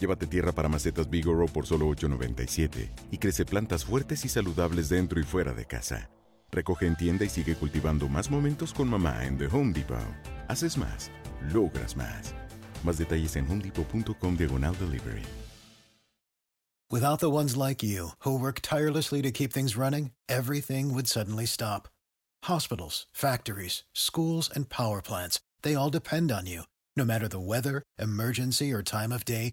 Llévate tierra para macetas Bigoro por solo $8.97 y crece plantas fuertes y saludables dentro y fuera de casa. Recoge en tienda y sigue cultivando más momentos con mamá en The Home Depot. Haces más, logras más. Más detalles en homedepot.com diagonal delivery. Without the ones like you, who work tirelessly to keep things running, everything would suddenly stop. Hospitals, factories, schools, and power plants, they all depend on you. No matter the weather, emergency, or time of day,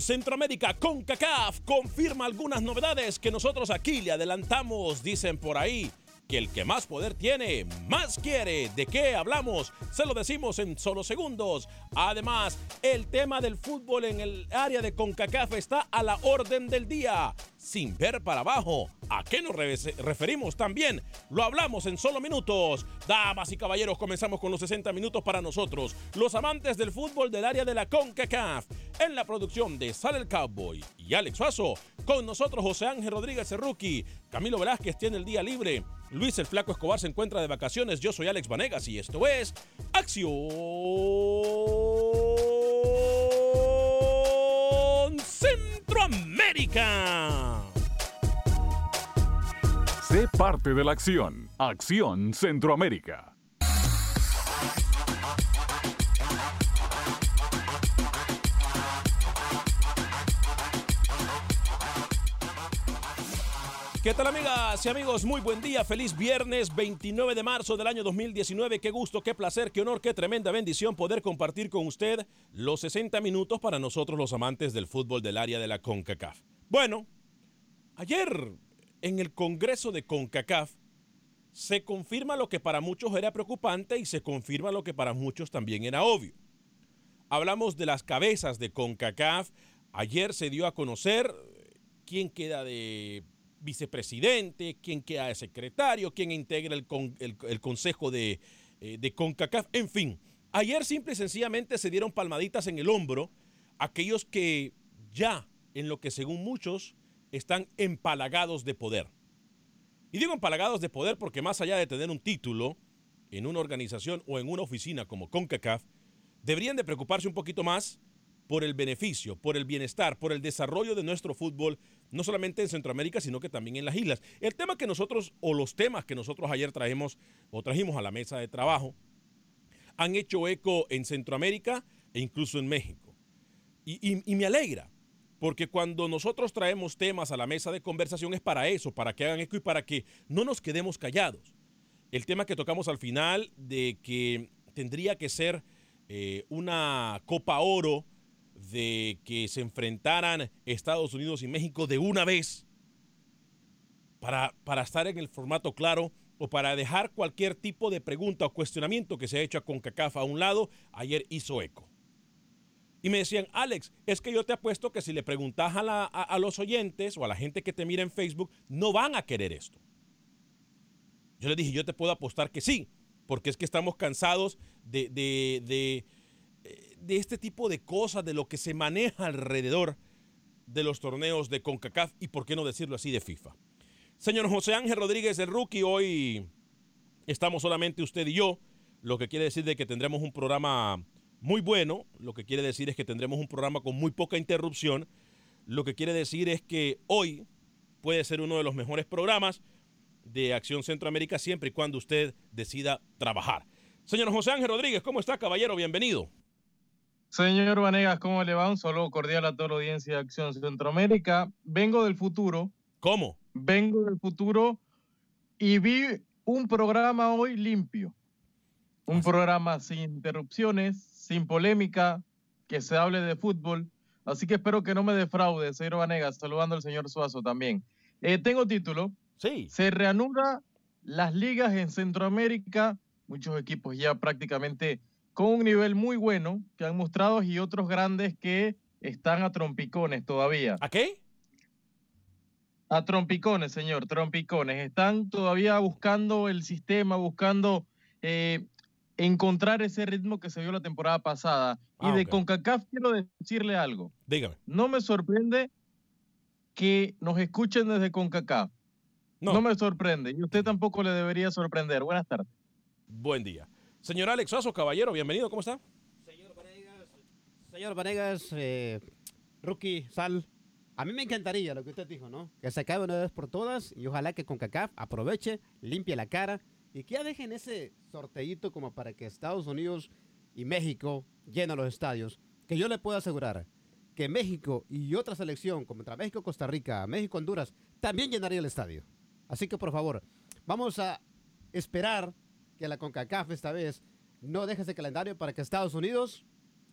Centroamérica con CACAF confirma algunas novedades que nosotros aquí le adelantamos, dicen por ahí. Que el que más poder tiene, más quiere. ¿De qué hablamos? Se lo decimos en solo segundos. Además, el tema del fútbol en el área de CONCACAF está a la orden del día. Sin ver para abajo. ¿A qué nos referimos también? Lo hablamos en solo minutos. Damas y caballeros, comenzamos con los 60 minutos para nosotros, los amantes del fútbol del área de la CONCACAF. En la producción de Sal el Cowboy y Alex Suazo, con nosotros José Ángel Rodríguez Cerruqui, Camilo Velázquez tiene el día libre, Luis el Flaco Escobar se encuentra de vacaciones, yo soy Alex Vanegas y esto es Acción Centroamérica. Sé parte de la acción. Acción Centroamérica. ¿Qué tal amigas y amigos? Muy buen día, feliz viernes 29 de marzo del año 2019. Qué gusto, qué placer, qué honor, qué tremenda bendición poder compartir con usted los 60 minutos para nosotros los amantes del fútbol del área de la CONCACAF. Bueno, ayer en el Congreso de CONCACAF se confirma lo que para muchos era preocupante y se confirma lo que para muchos también era obvio. Hablamos de las cabezas de CONCACAF. Ayer se dio a conocer quién queda de vicepresidente, quién queda de secretario, quién integra el, el, consejo de, eh, de CONCACAF, en fin. Ayer simple y sencillamente se dieron palmaditas en el hombro aquellos que ya, en lo que según muchos, están empalagados de poder. Y digo empalagados de poder porque más allá de tener un título en una organización o en una oficina como CONCACAF, deberían de preocuparse un poquito más por el beneficio, por el bienestar, por el desarrollo de nuestro fútbol, no solamente en Centroamérica, sino que también en las islas. El tema que nosotros, o los temas que nosotros ayer traemos o trajimos a la mesa de trabajo, han hecho eco en Centroamérica e incluso en México. Y, me alegra, porque cuando nosotros traemos temas a la mesa de conversación es para eso, para que hagan eco y para que no nos quedemos callados. El tema que tocamos al final de que tendría que ser eh, una Copa Oro de que se enfrentaran Estados Unidos y México de una vez para, para estar en el formato claro o para dejar cualquier tipo de pregunta o cuestionamiento que se ha hecho a CONCACAF a un lado, ayer hizo eco. Y me decían, Alex, es que yo te apuesto que si le preguntas a, a, los oyentes o a la gente que te mira en Facebook, no van a querer esto. Yo le dije, yo te puedo apostar que sí, porque es que estamos cansados de, de, de este tipo de cosas, de lo que se maneja alrededor de los torneos de CONCACAF y, por qué no decirlo así, de FIFA. Señor José Ángel Rodríguez, el rookie, hoy estamos solamente usted y yo, lo que quiere decir de que tendremos un programa muy bueno, lo que quiere decir es que tendremos un programa con muy poca interrupción, lo que quiere decir es que hoy puede ser uno de los mejores programas de Acción Centroamérica siempre y cuando usted decida trabajar. Señor José Ángel Rodríguez, ¿cómo está, caballero? Bienvenido. Señor Vanegas, ¿cómo le va? Un saludo cordial a toda la audiencia de Acción Centroamérica. Vengo del futuro. ¿Cómo? vengo del futuro y vi un programa hoy limpio. Un programa sin interrupciones, sin polémica, que se hable de fútbol. Así que espero que no me defraude, señor Vanegas, saludando al señor Suazo también. Eh, tengo título. Sí. Se reanuda las ligas en Centroamérica, muchos equipos ya prácticamente con un nivel muy bueno que han mostrado y otros grandes que están a trompicones todavía. ¿A qué? A trompicones, señor, trompicones. Están todavía buscando el sistema, buscando eh, encontrar ese ritmo que se vio la temporada pasada. y ah, de CONCACAF quiero decirle algo. Dígame. No me sorprende que nos escuchen desde CONCACAF. No. me sorprende. Y usted tampoco le debería sorprender. Buenas tardes. Buen día. Señor Alex Oso, caballero, bienvenido. ¿Cómo está? Señor Vanegas, señor Vanegas eh, rookie, Sal, a mí me encantaría lo que usted dijo, ¿no? Que se acabe una vez por todas y ojalá que CONCACAF aproveche, limpie la cara y que ya dejen ese sorteito como para que Estados Unidos y México llenen los estadios. Que yo le puedo asegurar que México y otra selección, como entre México, Costa Rica, México, Honduras, también llenaría el estadio. Así que por favor, vamos a esperar que la CONCACAF esta vez no deje ese calendario para que Estados Unidos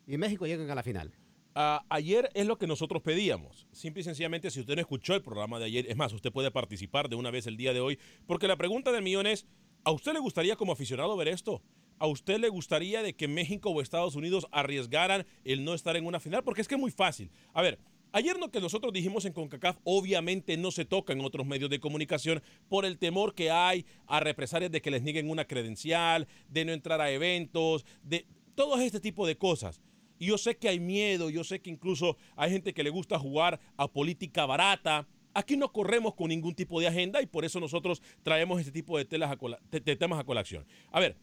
y México lleguen a la final. Ah, ayer es lo que nosotros pedíamos. Simple y sencillamente, si usted no escuchó el programa de ayer, es más, usted puede participar de una vez el día de hoy, porque la pregunta del millón es, ¿a usted le gustaría como aficionado ver esto? ¿A usted le gustaría de que México o Estados Unidos arriesgaran el no estar en una final? Porque es que es muy fácil. A ver, Ayer lo que nosotros dijimos en CONCACAF obviamente no se toca en otros medios de comunicación por el temor que hay a represalias de que les nieguen una credencial, de no entrar a eventos, de todo este tipo de cosas. Y yo sé que hay miedo, yo sé que incluso hay gente que le gusta jugar a política barata. Aquí no corremos con ningún tipo de agenda y por eso nosotros traemos este tipo de, temas a colación. A ver,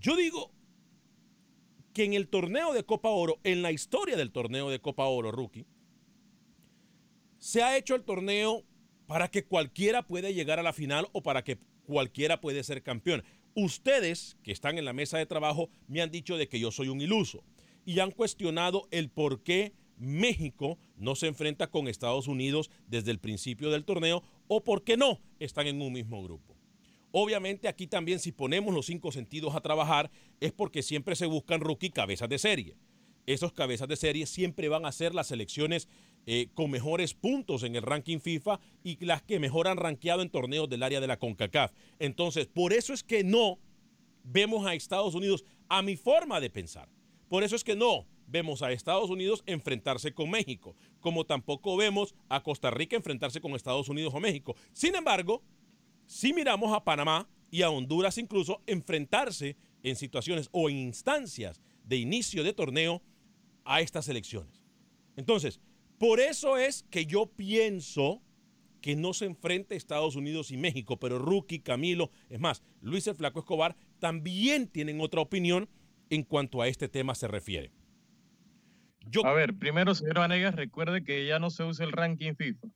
yo digo que en el torneo de Copa Oro, en la historia del torneo de Copa Oro, rookie, se ha hecho el torneo para que cualquiera pueda llegar a la final o para que cualquiera puede ser campeón. Ustedes que están en la mesa de trabajo me han dicho de que yo soy un iluso y han cuestionado el por qué México no se enfrenta con Estados Unidos desde el principio del torneo o por qué no están en un mismo grupo. Obviamente aquí también si ponemos los cinco sentidos a trabajar es porque siempre se buscan rookie cabezas de serie. Esos cabezas de serie siempre van a ser las selecciones eh, con mejores puntos en el ranking FIFA y las que mejor han rankeado en torneos del área de la CONCACAF. Entonces, por eso es que no vemos a Estados Unidos a mi forma de pensar por eso es que no vemos a Estados Unidos enfrentarse con México, como tampoco vemos a Costa Rica enfrentarse con Estados Unidos o México. Sin embargo, sí miramos a Panamá y a Honduras incluso enfrentarse en situaciones o en instancias de inicio de torneo a estas elecciones. Entonces, por eso es que yo pienso que no se enfrente Estados Unidos y México, pero Rookie, Camilo, es más, Luis el Flaco Escobar también tienen otra opinión en cuanto a este tema se refiere. A ver, primero, señor Vanegas, recuerde que ya no se usa el ranking FIFA.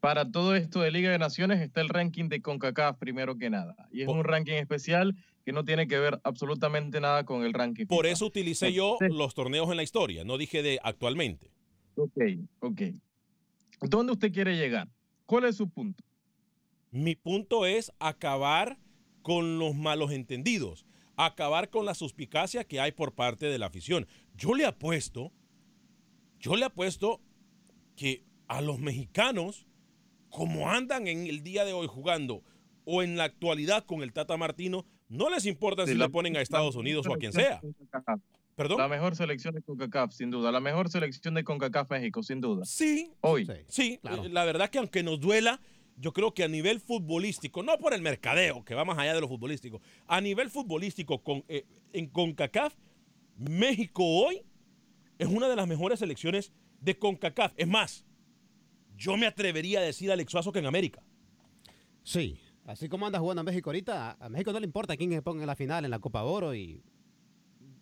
Para todo esto de Liga de Naciones está el ranking de CONCACAF primero que nada. Y es un ranking especial que no tiene que ver absolutamente nada con el ranking. Por eso utilicé yo los torneos en la historia, no dije de actualmente. Ok, ok. ¿Dónde usted quiere llegar? ¿Cuál es su punto? Mi punto es acabar con los malos entendidos acabar con la suspicacia que hay por parte de la afición. Yo le apuesto, yo le apuesto que a los mexicanos, como andan en el día de hoy jugando o en la actualidad con el Tata Martino, no les importa si la- le ponen a Estados Unidos o a quien sea. ¿Perdón? La mejor selección de CONCACAF, sin duda. La mejor selección de CONCACAF México, sin duda. Sí, Hoy. Sí. sí. Claro. La verdad que aunque nos duela, yo creo que a nivel futbolístico, no por el mercadeo, que va más allá de lo futbolístico, a nivel futbolístico con, eh, en CONCACAF, México hoy es una de las mejores selecciones de CONCACAF. Es más, yo me atrevería a decir Alex Suazo que en América. Sí, así como anda jugando México ahorita, a- a México no le importa quién se ponga en la final en la Copa Oro y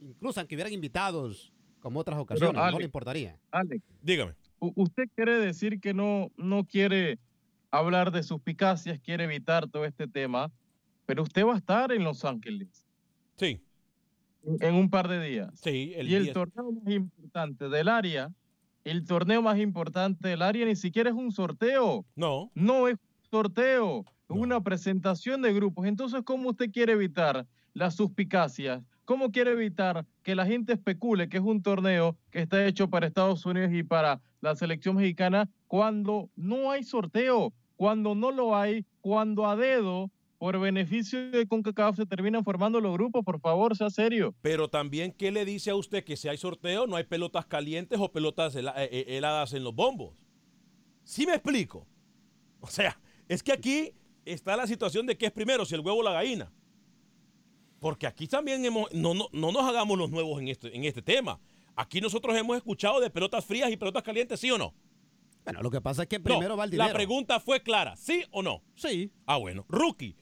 incluso aunque hubieran invitados como otras ocasiones, no le importaría. Alex, Dígame. usted quiere decir que no, no quiere hablar de suspicacias, quiere evitar todo este tema, pero usted va a estar en Los Ángeles Sí, en un par de días. sí. El y el 10. torneo más importante del área, el torneo más importante del área ni siquiera es un sorteo, No, no es un sorteo, es No. una presentación de grupos. Entonces, ¿cómo usted quiere evitar las suspicacias? ¿Cómo quiere evitar que la gente especule que es un torneo que está hecho para Estados Unidos y para la selección mexicana cuando no hay sorteo, cuando no lo hay, cuando a dedo, por beneficio de CONCACAF, se terminan formando los grupos? Por favor, sea serio. pero también, ¿qué le dice a usted que si hay sorteo no hay pelotas calientes o pelotas eh, eh, heladas en los bombos? ¿Sí me explico? O sea, es que aquí está la situación de que es primero, si el huevo o la gallina. Porque aquí también hemos, no, no, no nos hagamos los nuevos en este, en este tema. Aquí nosotros hemos escuchado de pelotas frías y pelotas calientes, ¿sí o no? Bueno, lo que pasa es que No, primero va el dinero. la pregunta fue clara, ¿sí o no? Sí, Ah, bueno. Rookie,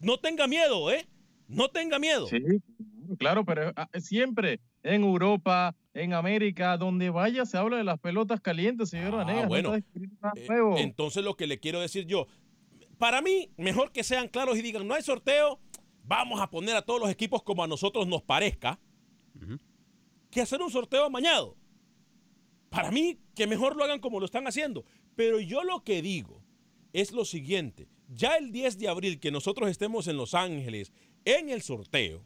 no tenga miedo, ¿eh? No tenga miedo. Sí, claro, pero ah, siempre en Europa, en América, donde vaya se habla de las pelotas calientes, señor Ah, Vanegas. no bueno. Eh, entonces lo que le quiero decir yo, para mí, mejor que sean claros y digan, no hay sorteo, vamos a poner a todos los equipos como a nosotros nos parezca, que hacer un sorteo amañado. Para mí, que mejor lo hagan como lo están haciendo. Pero yo lo que digo es lo siguiente, ya el 10 de abril que nosotros estemos en Los Ángeles en el sorteo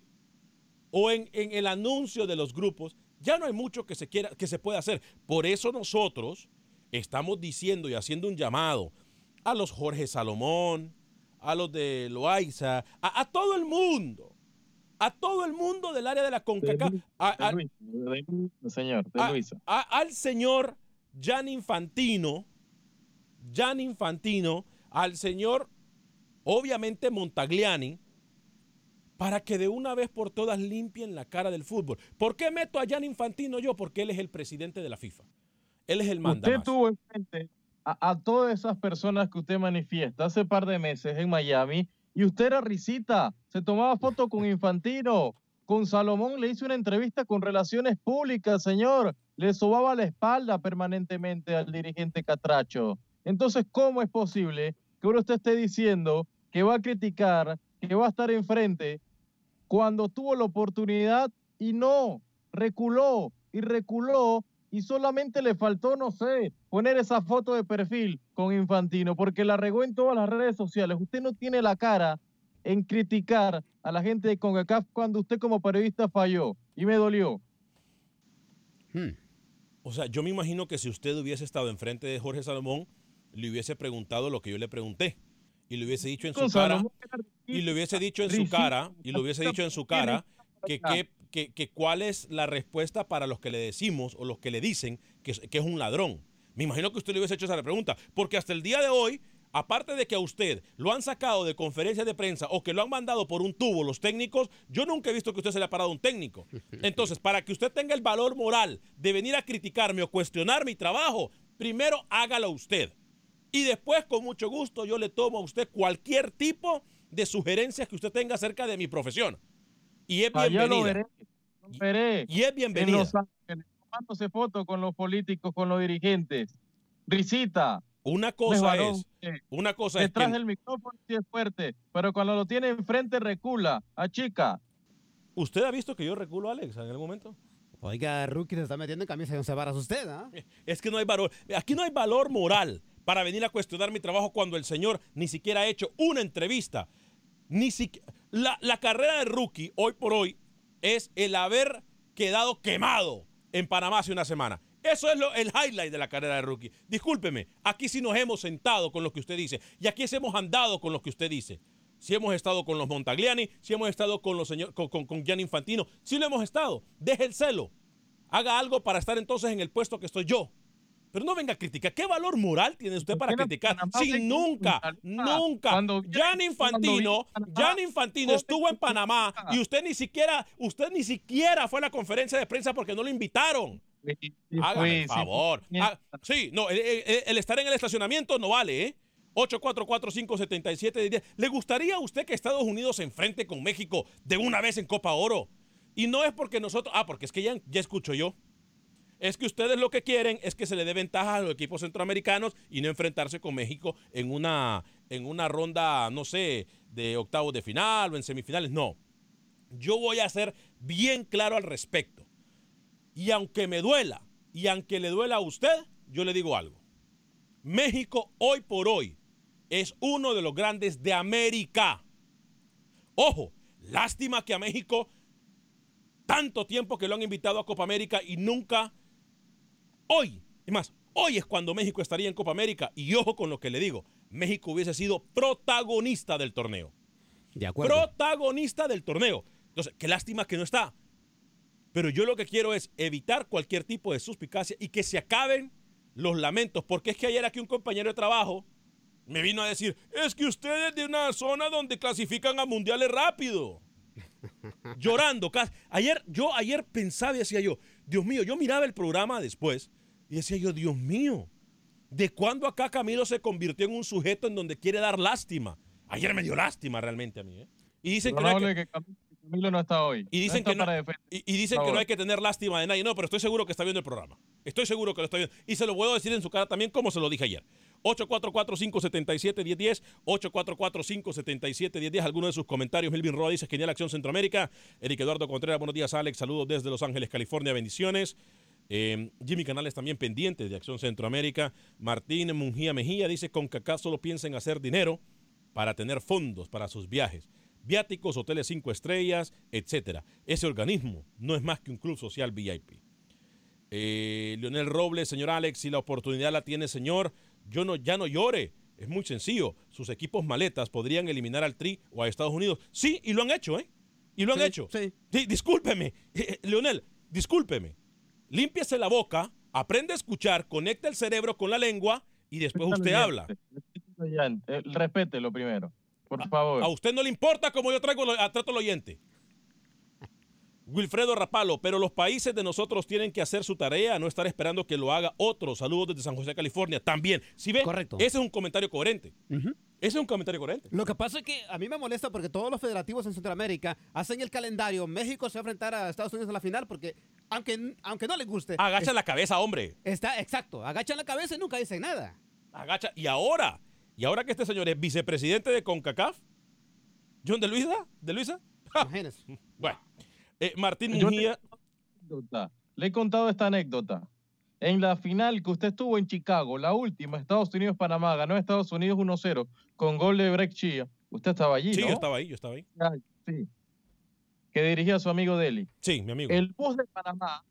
o en, en el anuncio de los grupos, ya no hay mucho que se, quiera, que se pueda hacer. Por eso nosotros estamos diciendo y haciendo un llamado a los Jorge Salomón, a los de Loaiza, a, a todo el mundo, a todo el mundo del área de la CONCACAF, señor, al señor Jan Infantino, Jan Infantino, al señor, obviamente Montagliani, para que de una vez por todas limpien la cara del fútbol. ¿Por qué meto a Jan Infantino yo? Porque él es el presidente de la FIFA. Él es el Usted mandamás. tuvo en frente a, todas esas personas que usted manifiesta hace par de meses en Miami y usted era risita, se tomaba foto con Infantino, con Salomón le hizo una entrevista con relaciones públicas, señor, le sobaba la espalda permanentemente al dirigente Catracho. Entonces, ¿cómo es posible que ahora usted esté diciendo que va a criticar, que va a estar enfrente cuando tuvo la oportunidad y no, reculó y reculó y solamente le faltó, no sé, poner esa foto de perfil con Infantino, porque la regó en todas las redes sociales. Usted no tiene la cara en criticar a la gente de CONCACAF cuando usted como periodista falló y me dolió. Hmm. O sea, yo me imagino que si usted hubiese estado enfrente de Jorge Salomón, le hubiese preguntado lo que yo le pregunté. Y le hubiese dicho en su cara, y le hubiese dicho en su cara, y le hubiese dicho en su cara, que, que, que- cuál es la respuesta para los que le decimos o los que le dicen que, que es un ladrón. Me imagino que usted le hubiese hecho esa pregunta, porque hasta el día de hoy, aparte de que a usted lo han sacado de conferencias de prensa o que lo han mandado por un tubo los técnicos, yo nunca he visto que usted se le ha parado un técnico. Entonces, para que usted tenga el valor moral de venir a criticarme o cuestionar mi trabajo, primero hágalo usted. Y después, con mucho gusto, yo le tomo a usted cualquier tipo de sugerencias que usted tenga acerca de mi profesión. Y es Allá lo bienvenida. veré, lo veré Y es en bienvenida. Los Ángeles, tomándose fotos con los políticos, con los dirigentes. Risita, Una es cosa varón, es, eh, una cosa es detrás que del micrófono sí es fuerte, pero cuando lo tiene enfrente recula, achica. usted ha visto que yo reculo a Alex en algún momento. Oiga, Rookie se está metiendo en camisa de once varas usted, ¿ah? Es que no hay valor, aquí no hay valor moral para venir a cuestionar mi trabajo cuando el señor ni siquiera ha hecho una entrevista. Ni siqui- la, carrera de rookie hoy por hoy es el haber quedado quemado en Panamá hace una semana. Eso es lo- el highlight de la carrera de rookie. Discúlpeme, aquí sí nos hemos sentado con lo que usted dice. Y aquí sí hemos andado con lo que usted dice. Si hemos estado con los Montagliani, si hemos estado con los señor, con, con, Gianni Infantino, sí lo hemos estado. Deje el celo. Haga algo para estar entonces en el puesto que estoy yo. Pero no venga a criticar. ¿Qué valor moral tiene usted para criticar? Si nunca, nunca. Gianni Infantino, Gianni Infantino estuvo en Panamá y usted ni siquiera, usted ni siquiera fue a la conferencia de prensa porque no lo invitaron. Sí, Hágame el sí, favor. fue. Ah, sí, no, el, el- el estar en el estacionamiento no vale, ¿eh? 844-577-10. ¿Le gustaría a usted que Estados Unidos se enfrente con México de una vez en Copa Oro? Y no es porque nosotros, ah, porque es que ya, ya escucho yo. Es que ustedes lo que quieren es que se le dé ventaja a los equipos centroamericanos y no enfrentarse con México en una, en una ronda, no sé, de octavos de final o en semifinales. No. Yo voy a ser bien claro al respecto. Y aunque me duela, y aunque le duela a usted, yo le digo algo. México hoy por hoy es uno de los grandes de América. Ojo, lástima que a México tanto tiempo que lo han invitado a Copa América y nunca hoy, es más, hoy es cuando México estaría en Copa América y ojo con lo que le digo, México hubiese sido protagonista del torneo. De acuerdo. Protagonista del torneo. Entonces, qué lástima que no está. Pero yo lo que quiero es evitar cualquier tipo de suspicacia y que se acaben los lamentos. Porque es que ayer aquí un compañero de trabajo me vino a decir, es que usted es de una zona donde clasifican a mundiales rápido. Llorando. Ayer, yo ayer pensaba y decía yo, Dios mío, yo miraba el programa después y decía yo, Dios mío, ¿de cuándo acá Camilo se convirtió en un sujeto en donde quiere dar lástima? Ayer me dio lástima realmente a mí. ¿eh? Y dicen que no hay que- Camilo no está hoy. y dicen, que no, para defender. y, y dicen por que no favor. hay que tener lástima de nadie. No, pero estoy seguro que está viendo el programa. Estoy seguro que lo está viendo. Y se lo puedo decir en su cara también, como se lo dije ayer. 844-577-1010. 844-577-1010. Alguno de sus comentarios. Melvin Roa dice: Genial Acción Centroamérica. Eric Eduardo Contreras, buenos días, Alex. Saludos desde Los Ángeles, California. Bendiciones. Eh, Jimmy Canales también pendiente de Acción Centroamérica. Martín Mungía Mejía dice: Con Cacá solo piensa en hacer dinero para tener fondos para sus viajes, viáticos, hoteles cinco estrellas, etcétera. Ese organismo no es más que un club social VIP. Eh, Leonel Robles, señor Alex, si la oportunidad la tiene, señor, yo no, ya no llore. Es muy sencillo. Sus equipos maletas podrían eliminar al Tri o a Estados Unidos. Sí, y lo han hecho, ¿eh? Y lo han Sí, hecho. sí. discúlpeme, eh, Leonel, discúlpeme. Límpiese la boca, aprende a escuchar, conecta el cerebro con la lengua y después usted habla. Respete eh, Respételo primero, por favor. A usted no le importa como yo traigo, lo- trato al oyente. Wilfredo Rapalo, pero los países de nosotros tienen que hacer su tarea, no estar esperando que lo haga otro. Saludos desde San José, California. También, si ve, Correcto. ese es un comentario coherente. Ese es un comentario coherente. Lo que pasa es que a mí me molesta porque todos los federativos en Centroamérica hacen el calendario. México se va a enfrentar a Estados Unidos en la final porque, aunque, aunque no les guste, Agacha la cabeza, hombre. está exacto. Agachan la cabeza y nunca dicen nada. Agacha. Y ahora, y ahora que este señor es vicepresidente de CONCACAF, John de Luisa, de Luisa. Imagínense. Bueno, eh, Martín le- Mujía. anécdota. Le he contado esta anécdota. En la final que usted estuvo en Chicago, la última, Estados Unidos-Panamá, ganó Estados Unidos 1-0 con gol de Breck Chia. Usted estaba allí, Sí, ¿no? yo estaba ahí, yo estaba ahí. Ay, sí. Que dirigía a su amigo Deli. Sí, mi amigo. El bus de Panamá,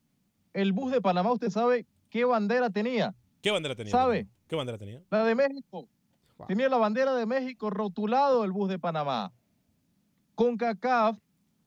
el bus de Panamá, ¿usted sabe qué bandera tenía? ¿Qué bandera tenía? ¿Sabe? ¿Qué bandera tenía? La de México. Wow. Tenía la bandera de México rotulado el bus de Panamá. CONCACAF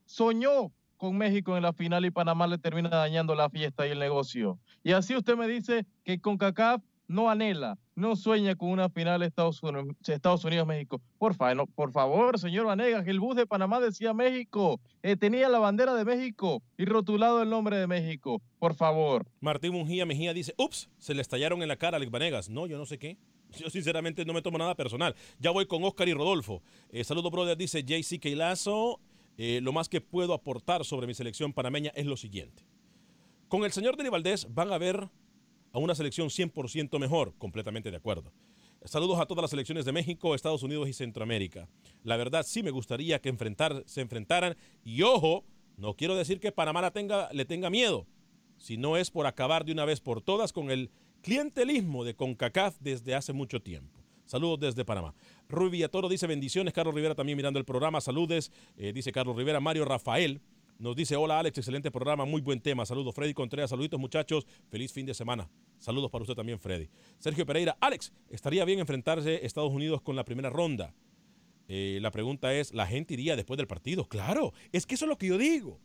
soñó con México en la final y Panamá le termina dañando la fiesta y el negocio. Y así usted me dice que CONCACAF no anhela, no sueña con una final Estados Unidos- Estados Unidos-México. Por, por favor, señor Vanegas, el bus de Panamá decía México, eh, tenía la bandera de México y rotulado el nombre de México. Por favor. Martín Mujía Mejía dice, ups, se le estallaron en la cara a Alex Vanegas. No, yo no sé qué. Yo sinceramente no me tomo nada personal. Ya voy con Oscar y Rodolfo. Eh, Saludos, brother, dice JC Keilazo. Eh, lo más que puedo aportar sobre mi selección panameña es lo siguiente. Con el señor Denis Valdés van a ver a una selección 100% mejor, completamente de acuerdo. Saludos a todas las selecciones de México, Estados Unidos y Centroamérica. La verdad sí me gustaría que se enfrentaran y ojo, no quiero decir que Panamá le tenga miedo, si no es por acabar de una vez por todas con el clientelismo de CONCACAF desde hace mucho tiempo. Saludos desde Panamá. Rui Villatoro dice bendiciones. Carlos Rivera también mirando el programa. Saludes. Eh, dice Carlos Rivera. Mario Rafael. Nos dice, hola Alex, excelente programa, muy buen tema. Saludos, Freddy Contreras. Saluditos, muchachos. Feliz fin de semana. Saludos para usted también, Freddy. Sergio Pereira, Alex, ¿estaría bien enfrentarse Estados Unidos con la primera ronda? Eh, la pregunta es, ¿la gente iría después del partido? Claro, es que eso es lo que yo digo.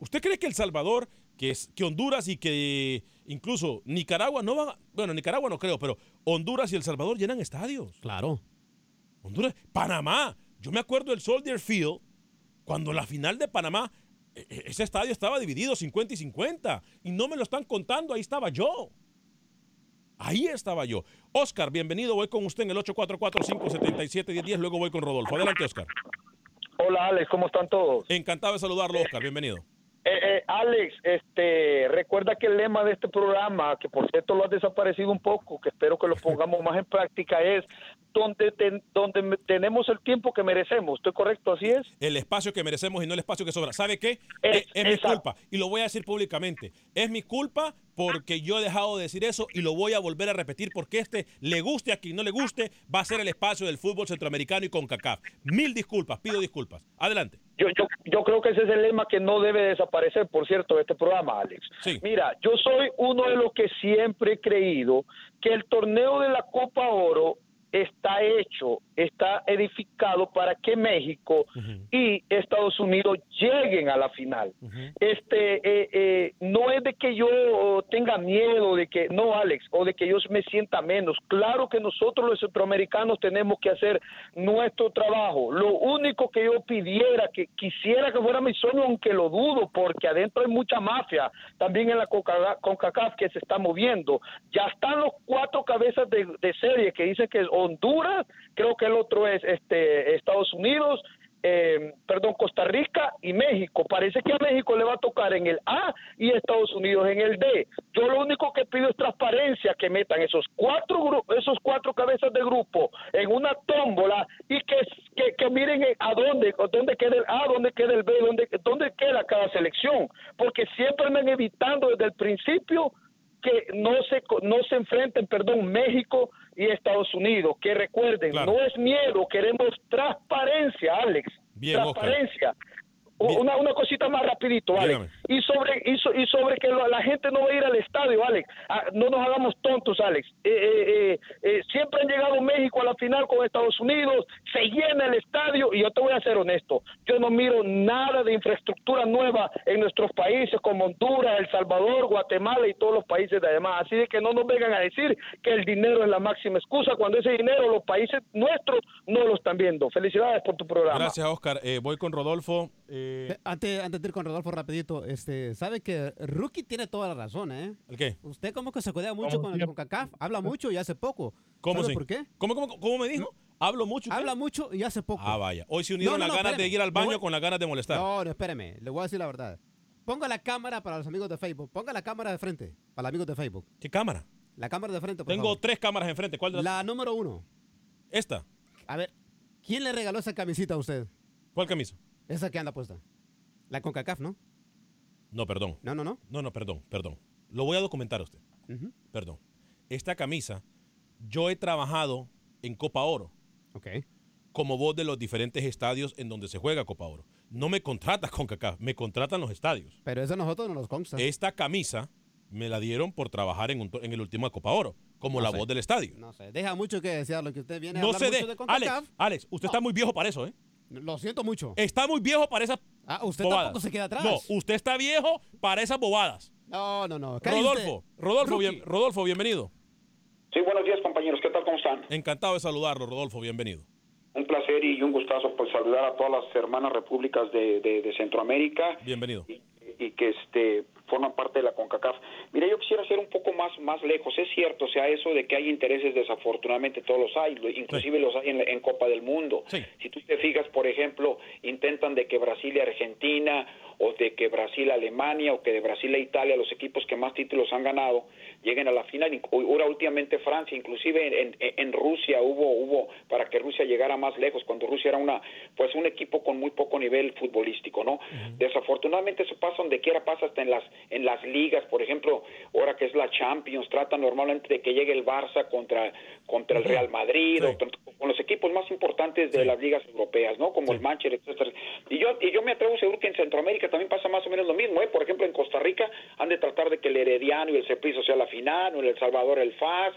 ¿Usted cree que El Salvador, que, es, que Honduras y que incluso Nicaragua no van a, Bueno, Nicaragua no creo, pero Honduras y El Salvador llenan estadios. Claro. Honduras, Panamá. Yo me acuerdo del Soldier Field, cuando la final de Panamá, e- e- ese estadio estaba dividido 50 y 50. Y no me lo están contando, ahí estaba yo. Ahí estaba yo. Oscar, bienvenido. Voy con usted en el 844-577-1010. Luego voy con Rodolfo. Adelante, Oscar. Hola Alex, ¿cómo están todos? Encantado de saludarlo, Oscar. Bienvenido. Eh, eh, Alex, este, recuerda que el lema de este programa, que por cierto lo has desaparecido un poco, que espero que lo pongamos más en práctica, es donde, ten- donde tenemos el tiempo que merecemos. ¿Estoy correcto? ¿Así es? El espacio que merecemos y no el espacio que sobra. ¿Sabe qué? Es- Es, es mi exacto. culpa. Y lo voy a decir públicamente. Es mi culpa porque yo he dejado de decir eso y lo voy a volver a repetir porque este, le guste a quien no le guste, va a ser el espacio del fútbol centroamericano y con CACAF. Mil disculpas, pido disculpas. Adelante. Yo, yo, yo creo que ese es el lema que no debe desaparecer, por cierto, de este programa, Alex. Mira, yo soy uno de los que siempre he creído que el torneo de la Copa Oro está hecho, está edificado para que México y Estados Unidos lleguen a la final. Este, eh, eh, no es de que yo tenga miedo de que, no, Alex, o de que yo me sienta menos. Claro que nosotros los centroamericanos tenemos que hacer nuestro trabajo. Lo único que yo pidiera, que quisiera que fuera mi sueño, aunque lo dudo, porque adentro hay mucha mafia, también en la CONCACAF que se está moviendo. Ya están los cuatro cabezas de, de serie que dicen que Honduras, creo que el otro es este Estados Unidos, eh, perdón, Costa Rica y México. Parece que a México le va a tocar en el A y Estados Unidos en el D. Yo lo único que pido es transparencia, que metan esos cuatro esos cuatro cabezas de grupo en una tómbola y que, que, que miren a dónde, dónde queda el A, dónde queda el B, dónde, dónde queda cada selección. Porque siempre me evitando desde el principio que no se no se enfrenten, perdón, México y Estados Unidos. Que recuerden, Claro. no es miedo, queremos transparencia, Alex. Bien, Oscar. Una, una cosita más rapidito, Alex. Dígame. Y sobre, y, so- y sobre que lo- la gente no va a ir al estadio, Alex. Ah, no nos hagamos tontos, Alex. Eh, eh, eh, eh, siempre han llegado México a la final con Estados Unidos, se llena el estadio y yo te voy a ser honesto, yo no miro nada de infraestructura nueva en nuestros países como Honduras, El Salvador, Guatemala y todos los países de además. Así de que no nos vengan a decir que el dinero es la máxima excusa cuando ese dinero los países nuestros no lo están viendo. Felicidades por tu programa. Gracias, Oscar. Eh, voy con Rodolfo. Eh, Eh, Antes, antes de ir con Rodolfo rapidito, este, sabe que Rookie tiene toda la razón, ¿eh? ¿El qué? Usted como que se cuida mucho con el CONCACAF, habla mucho y hace poco. ¿Cómo ¿Sabe sí? por qué? ¿Cómo, cómo, cómo me dijo? Hablo mucho. ¿qué? Habla mucho y hace poco. Ah, vaya. Hoy se unieron No, no, las no, ganas espéreme. de ir al baño voy- con las ganas de molestar. No, no, espéreme, le voy a decir la verdad. Ponga la cámara para los amigos de Facebook. Ponga la cámara de frente para los amigos de Facebook. ¿Qué cámara? La cámara de frente, por Tengo favor. tres cámaras enfrente. ¿Cuál de las? La número uno. Esta. A ver, ¿quién le regaló esa camisita a usted? ¿Cuál camisa? Esa que anda puesta. La CONCACAF, ¿no? No, perdón. No, no, no. No, no, perdón, perdón. Lo voy a documentar a usted. Perdón. Esta camisa, yo he trabajado en Copa Oro. Ok. Como voz de los diferentes estadios en donde se juega Copa Oro. No me contratas con CACAF, me contratan los estadios. Pero eso a nosotros no nos consta. Esta camisa me la dieron por trabajar en, un en el último Copa Oro, como No la sé. voz del estadio. No sé, deja mucho que desear lo que usted viene a No hablar se mucho de. de Alex, CONCACAF. Alex, usted está muy viejo para eso, ¿eh? Lo siento mucho. Está muy viejo para esas Ah, usted bobadas. tampoco se queda atrás. No, usted está viejo para esas bobadas. No, no, no. Rodolfo. Rodolfo, bien- Rodolfo, bienvenido. Sí, buenos días compañeros, ¿qué tal? ¿Cómo están? Encantado de saludarlo, Rodolfo, bienvenido. Un placer y un gustazo pues saludar a todas las hermanas repúblicas de, de- de Centroamérica Bienvenido. y que este forman parte de la CONCACAF. Mira, yo quisiera ser un poco más más lejos. Es cierto, o sea, eso de que hay intereses, desafortunadamente todos los hay, inclusive los hay en, la- en Copa del Mundo. Si tú te fijas, por ejemplo, intentan de que Brasil y Argentina o de que Brasil Alemania o que de Brasil e Italia, los equipos que más títulos han ganado, lleguen a la final. Ahora últimamente Francia, inclusive en, en- en Rusia hubo hubo para que Rusia llegara más lejos cuando Rusia era una pues un equipo con muy poco nivel futbolístico, ¿no? Desafortunadamente eso pasa donde quiera pasa hasta en las en las ligas, por ejemplo, ahora que es la Champions, trata normalmente de que llegue el Barça contra contra el Real Madrid o contra- con los equipos más importantes de las ligas europeas, ¿no? Como el Manchester, etcétera. Y yo, y yo me atrevo seguro que en Centroamérica también pasa más o menos lo mismo, ¿eh? Por ejemplo, en Costa Rica han de tratar de que el Herediano y el Ceprizo sea la final, o en El Salvador el FAS,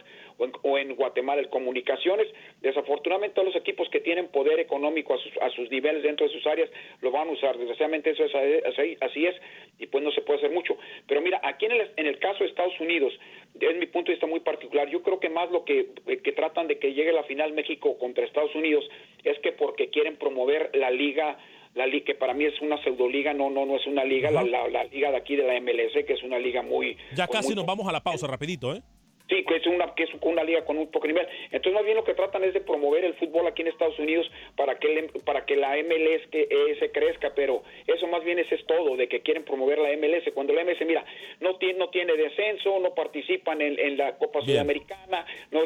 o en, Guatemala el Comunicaciones. Desafortunadamente todos los equipos que tienen poder económico a sus, a sus niveles dentro de sus áreas lo van a usar. Desgraciadamente eso es así, así es y pues no se puede hacer mucho. Pero mira, aquí en el, en el caso de Estados Unidos, es mi punto de vista muy particular, yo creo que más lo que, eh, que tratan de que llegue la final México contra Estados Unidos es que porque quieren promover la liga la liga que para mí es una pseudoliga, no no no es una liga, la, la, liga de aquí de la MLS que es una liga muy Ya casi nos vamos a la pausa rapidito, ¿eh? Sí, que es una que es una liga con un poco nivel. Entonces, más bien lo que tratan es de promover el fútbol aquí en Estados Unidos para que para que la MLS que se crezca, pero eso más bien es, es todo, de que quieren promover la MLS. Cuando la MLS, mira, no tiene no tiene descenso, no participan en, la Copa Sudamericana, no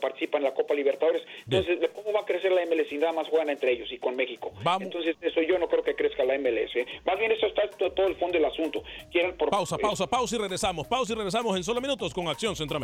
participan en la Copa Libertadores. Entonces, ¿cómo va a crecer la MLS si nada más juegan entre ellos y con México? Entonces, eso yo no creo que crezca la MLS. ¿eh? Más bien eso está todo, el fondo del asunto. Quieren pausa, pausa, pausa y regresamos. Pausa y regresamos en solo minutos con Acción Centroamérica.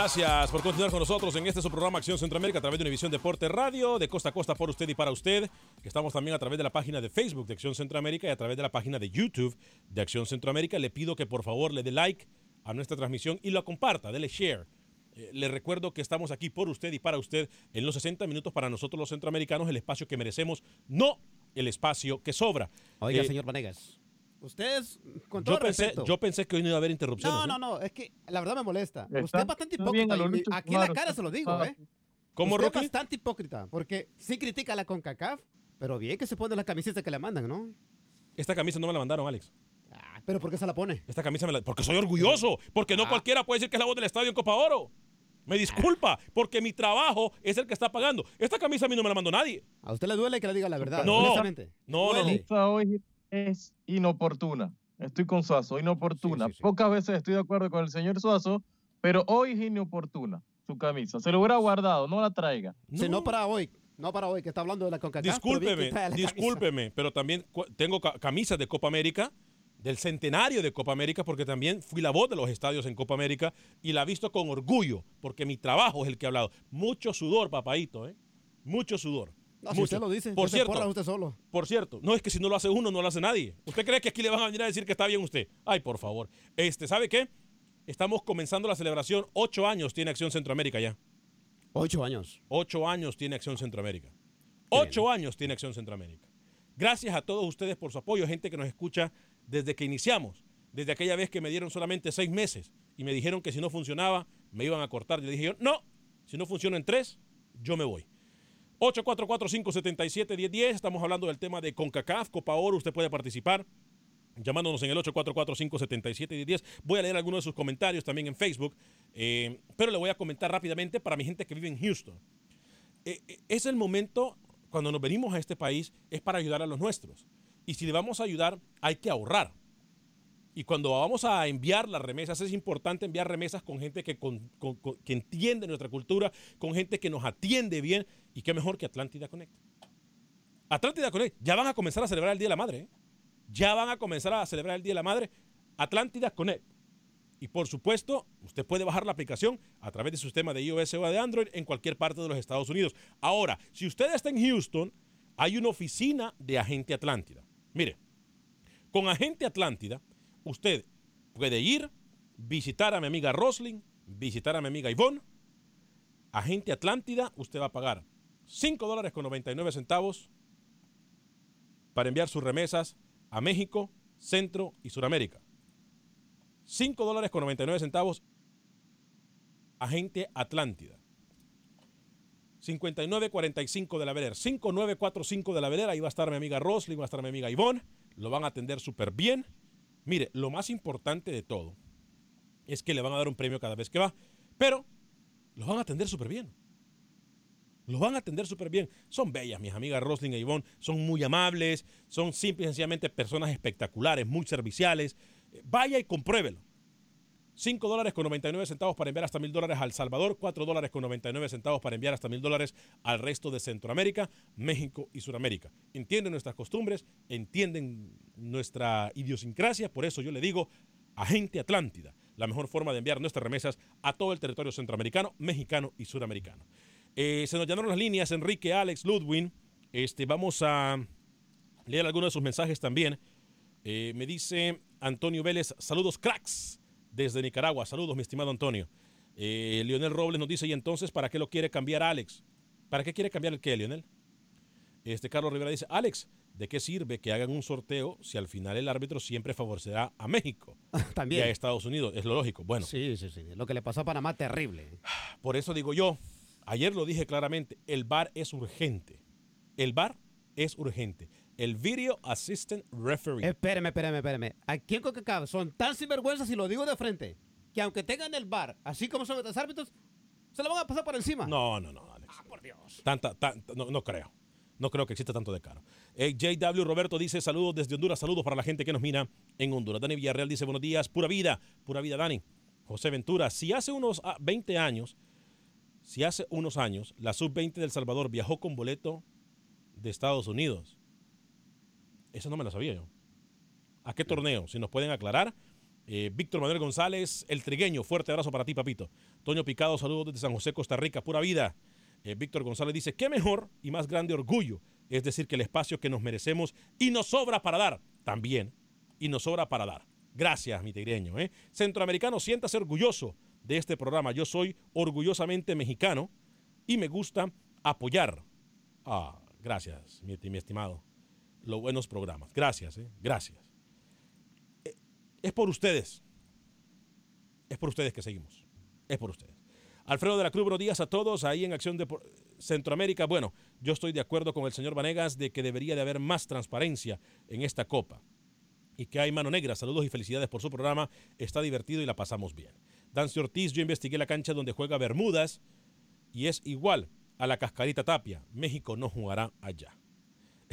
Gracias por continuar con nosotros en este su programa Acción Centroamérica a través de Univisión Deporte Radio, de costa a costa por usted y para usted. Estamos también a través de la página de Facebook de Acción Centroamérica y a través de la página de YouTube de Acción Centroamérica. Le pido que por favor le dé like a nuestra transmisión y lo comparta, dele share. Eh, le recuerdo que estamos aquí por usted y para usted en los 60 minutos para nosotros los centroamericanos, el espacio que merecemos, no el espacio que sobra. Oiga, eh, señor Vanegas. Ustedes, con todo yo pensé, respeto. Yo pensé que hoy no iba a haber interrupciones. No, no, no, es que la verdad me molesta. Usted es bastante hipócrita. aquí en la cara se lo digo, ¿eh? ¿Cómo, Usted es bastante hipócrita, porque sí critica a la CONCACAF, pero bien que se pone la camiseta que le mandan, ¿no? Esta camisa no me la mandaron, Alex. Ah, ¿Pero por qué se la pone? Esta camisa me la... Porque soy orgulloso, porque no ah. cualquiera puede decir que es la voz del estadio en Copa Oro. Me disculpa, porque mi trabajo es el que está pagando. Esta camisa a mí no me la mandó nadie. ¿A usted le duele que le diga la verdad? No, no, no. no. Es inoportuna. Estoy con Suazo, inoportuna. Pocas veces estoy de acuerdo con el señor Suazo, pero hoy es inoportuna su camisa. Se lo hubiera guardado, no la traiga. No, no para hoy. No para hoy, que está hablando de la CONCACAF. Discúlpeme, discúlpeme, pero también tengo camisas de Copa América, del centenario de Copa América, porque también fui la voz de los estadios en Copa América y la he visto con orgullo, porque mi trabajo es el que he hablado. Mucho sudor, papadito, ¿eh? Mucho sudor. No, si usted lo dice, por cierto, usted solo. Por cierto, no es que si no lo hace uno, no lo hace nadie. ¿Usted cree que aquí le van a venir a decir que está bien usted? Ay, por favor. Este, ¿sabe qué? Estamos comenzando la celebración. Ocho años tiene Acción Centroamérica ya. Ocho años. Ocho años tiene Acción Centroamérica. Ocho años tiene Acción Centroamérica. Gracias a todos ustedes por su apoyo, gente que nos escucha desde que iniciamos, desde aquella vez que me dieron solamente seis meses y me dijeron que si no funcionaba me iban a cortar. Yo dije yo, no, si no funciona en tres, yo me voy. 844-577-1010. Estamos hablando del tema de CONCACAF, Copa Oro. Usted puede participar llamándonos en el 844-577-1010. Voy a leer algunos de sus comentarios también en Facebook, eh, pero le voy a comentar rápidamente para mi gente que vive en Houston. Eh, eh, es el momento, cuando nos venimos a este país, es para ayudar a los nuestros. Y si le vamos a ayudar, hay que ahorrar. Y cuando vamos a enviar las remesas, es importante enviar remesas con gente que, que entiende nuestra cultura, con gente que nos atiende bien. Y qué mejor que Atlántida Connect. Atlántida Connect, ya van a comenzar a celebrar el Día de la Madre. ¿eh? Ya van a comenzar a celebrar el Día de la Madre. Atlántida Connect. Y por supuesto, usted puede bajar la aplicación a través de su sistema de iOS o de Android en cualquier parte de los Estados Unidos. Ahora, si usted está en Houston, hay una oficina de Agente Atlántida. Mire, con Agente Atlántida, usted puede ir, visitar a mi amiga Roslyn, visitar a mi amiga Ivonne. Agente Atlántida, usted va a pagar 5 dólares con 99 centavos para enviar sus remesas a México, Centro y Suramérica. 5 dólares con 99 centavos. Agente Atlántida. 5945 de la Velera. 5945 de la Velera. Ahí va a estar mi amiga Roslyn, va a estar mi amiga Ivonne. Lo van a atender súper bien. Mire, lo más importante de todo es que le van a dar un premio cada vez que va, pero los van a atender súper bien. Los van a atender súper bien. Son bellas, mis amigas Roslyn e Ivonne. Son muy amables. Son simple y sencillamente personas espectaculares, muy serviciales. Vaya y compruébelo. 5 dólares con 99 centavos para enviar hasta mil dólares al Salvador, 4 dólares con 99 centavos para enviar hasta mil dólares al resto de Centroamérica, México y Sudamérica. Entienden nuestras costumbres, entienden nuestra idiosincrasia, por eso yo le digo, agente Atlántida, la mejor forma de enviar nuestras remesas a todo el territorio centroamericano, mexicano y sudamericano. Eh, se nos llenaron las líneas, Enrique, Alex, Ludwin. Este, vamos a leer algunos de sus mensajes también. Eh, me dice Antonio Vélez, saludos cracks desde Nicaragua. Saludos, mi estimado Antonio. Eh, Lionel Robles nos dice, ¿y entonces para qué lo quiere cambiar Alex? ¿Para qué quiere cambiar el qué, Lionel? Este Carlos Rivera dice, Alex, ¿de qué sirve que hagan un sorteo si al final el árbitro siempre favorecerá a México También. y a Estados Unidos? Es lo lógico. Bueno, Sí, sí, sí. Lo que le pasó a Panamá, terrible. por eso digo yo, ayer lo dije claramente, el VAR es urgente. El VAR es urgente. El Video Assistant Referee. Espéreme, espéreme, espéreme. Aquí en CONCACAF son tan sinvergüenzas, y lo digo de frente, que aunque tengan el bar, así como son los árbitros, se lo van a pasar por encima. No, no, no, Alex. Ah, por Dios. Tanta, tan- no, no creo. No creo que exista tanto de caro. Eh, JW Roberto dice saludos desde Honduras, saludos para la gente que nos mira en Honduras. Dani Villarreal dice buenos días, pura vida, pura vida, Dani. José Ventura, si hace unos ah, 20 años, si hace unos años la sub-20 del Salvador viajó con boleto de Estados Unidos, eso no me lo sabía yo. ¿A qué torneo? Si nos pueden aclarar. Eh, Víctor Manuel González, el trigueño, fuerte abrazo para ti, papito. Toño Picado, saludos desde San José, Costa Rica, pura vida. Eh, Víctor González dice, qué mejor y más grande orgullo, es decir, que el espacio que nos merecemos y nos sobra para dar, también, y nos sobra para dar. Gracias, mi tigreño. ¿eh? Centroamericano, siéntase orgulloso de este programa. Yo soy orgullosamente mexicano y me gusta apoyar. Ah, gracias, mi, mi estimado. Los buenos programas. Gracias, ¿eh? gracias. Eh, Es por ustedes. Es por ustedes que seguimos. Es por ustedes. Alfredo de la Cruz, buenos días a todos ahí en Acción de Centroamérica. Bueno, yo estoy de acuerdo con el señor Vanegas de que debería de haber más transparencia en esta copa y que hay mano negra. Saludos y felicidades por su programa. Está divertido y la pasamos bien. Dancio Ortiz, yo investigué la cancha donde juega Bermudas y es igual a la Cascarita Tapia. México no jugará allá.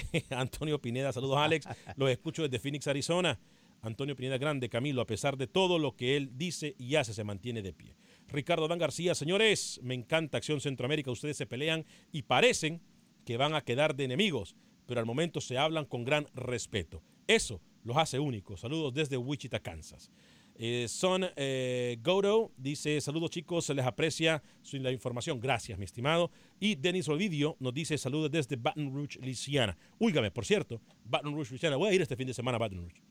Antonio Pineda, saludos Alex. Los escucho desde Phoenix, Arizona. Antonio Pineda Grande, Camilo, a pesar de todo lo que él dice y hace, se mantiene de pie. Ricardo Dan García, señores, me encanta Acción Centroamérica. Ustedes se pelean y parecen que van a quedar de enemigos, pero al momento se hablan con gran respeto. Eso los hace únicos. Saludos desde Wichita, Kansas. Eh, Son eh, Godo dice: Saludos chicos, se les aprecia su, la información. Gracias, mi estimado. Y Denis Ovidio nos dice: Saludos desde Baton Rouge, Louisiana. Úigame, por cierto, Baton Rouge, Louisiana. Voy a ir este fin de semana a Baton Rouge.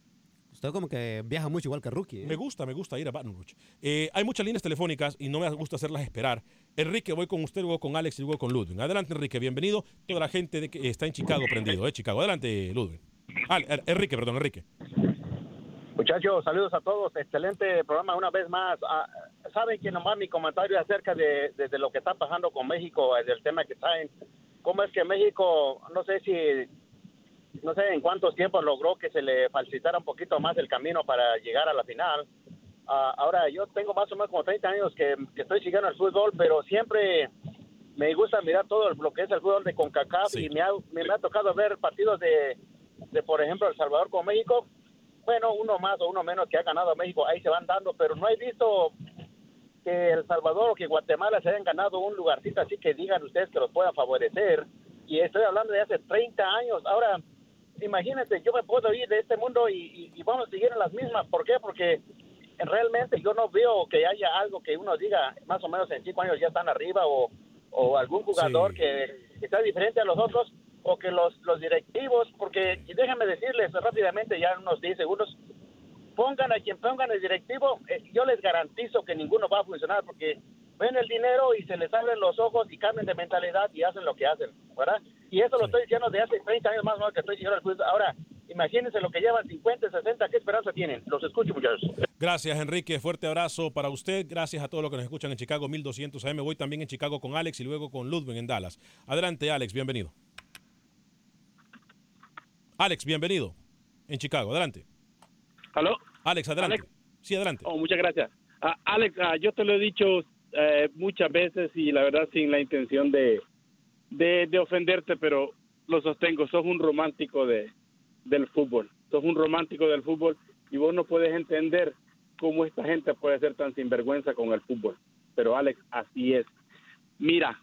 Usted como que viaja mucho igual que Rookie. ¿eh? Me gusta, me gusta ir a Baton Rouge. Eh, hay muchas líneas telefónicas y no me gusta hacerlas esperar. Enrique, voy con usted, luego con Alex y luego con Ludwig. Adelante, Enrique, bienvenido. Toda la gente de que está en Chicago prendido, ¿eh? Chicago. Adelante, Ludwig. Ah, Enrique, perdón, Enrique. Muchachos, saludos a todos. Excelente programa una vez más. Ah, Saben que nomás mi comentario acerca de, de- de lo que está pasando con México, del tema que traen. ¿Cómo es que México, no sé si, no sé en cuántos tiempos logró que se le facilitara un poquito más el camino para llegar a la final? Ah, ahora, yo tengo más o menos como 30 años que, que estoy siguiendo el fútbol, pero siempre me gusta mirar todo lo que es el fútbol de CONCACAF y me ha, me, me ha tocado ver partidos de, de, por ejemplo, El Salvador con México. Bueno, uno más o uno menos que ha ganado México, ahí se van dando, pero no he visto que El Salvador o que Guatemala se hayan ganado un lugarcito así que digan ustedes que los pueda favorecer. Y estoy hablando de hace 30 años. Ahora, imagínense, yo me puedo ir de este mundo y, y- y vamos a seguir en las mismas. ¿Por qué? Porque realmente yo no veo que haya algo que uno diga, más o menos en cinco años ya están arriba o, o algún jugador que, que sea diferente a los otros o que los, los directivos, porque déjenme decirles rápidamente, ya unos 10 segundos, pongan a quien pongan el directivo, eh, yo les garantizo que ninguno va a funcionar porque ven el dinero y se les abren los ojos y cambian de mentalidad y hacen lo que hacen, ¿verdad? Y eso lo estoy diciendo de hace 30 años más o menos que estoy fútbol. Ahora, imagínense lo que llevan 50, 60, ¿qué esperanza tienen? Los escucho, muchachos. Gracias, Enrique. Fuerte abrazo para usted. Gracias a todos los que nos escuchan en Chicago 1200 AM. Voy también en Chicago con Alex y luego con Ludwig en Dallas. Adelante, Alex. Bienvenido. Alex, bienvenido en Chicago. Adelante. ¿Aló? Alex, adelante. Alex. Sí, adelante. Oh, muchas gracias. Ah, Alex, ah, yo te lo he dicho eh, muchas veces y la verdad sin la intención de, de, de ofenderte, pero lo sostengo, sos un romántico de, del fútbol, sos un romántico del fútbol y vos no puedes entender cómo esta gente puede ser tan sinvergüenza con el fútbol. Pero Alex, así es. Mira,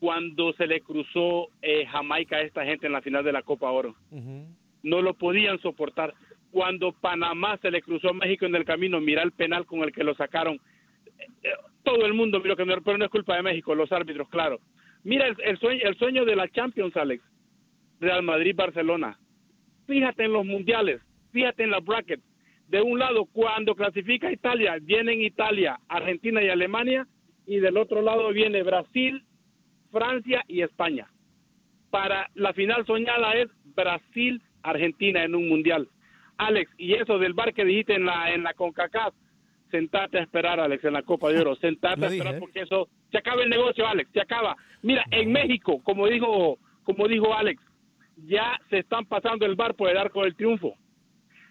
cuando se le cruzó eh, Jamaica a esta gente en la final de la Copa Oro, no lo podían soportar. Cuando Panamá se le cruzó a México en el camino, mira el penal con el que lo sacaron. Eh, todo el mundo miró que no, pero no es culpa de México, los árbitros, claro. Mira el, el sueño, el sueño de la Champions, Alex, Real Madrid-Barcelona. Fíjate en los mundiales, fíjate en la bracket. De un lado, cuando clasifica Italia, vienen Italia, Argentina y Alemania, y del otro lado viene Brasil, Francia y España. Para la final soñada es Brasil-Argentina en un mundial. Alex, y eso del bar que dijiste en la en la CONCACAF, sentate a esperar, Alex, en la Copa de Oro, sentate a esperar porque eso se acaba el negocio, Alex, se acaba. Mira, en México, como dijo como dijo Alex, ya se están pasando el bar por el arco del triunfo.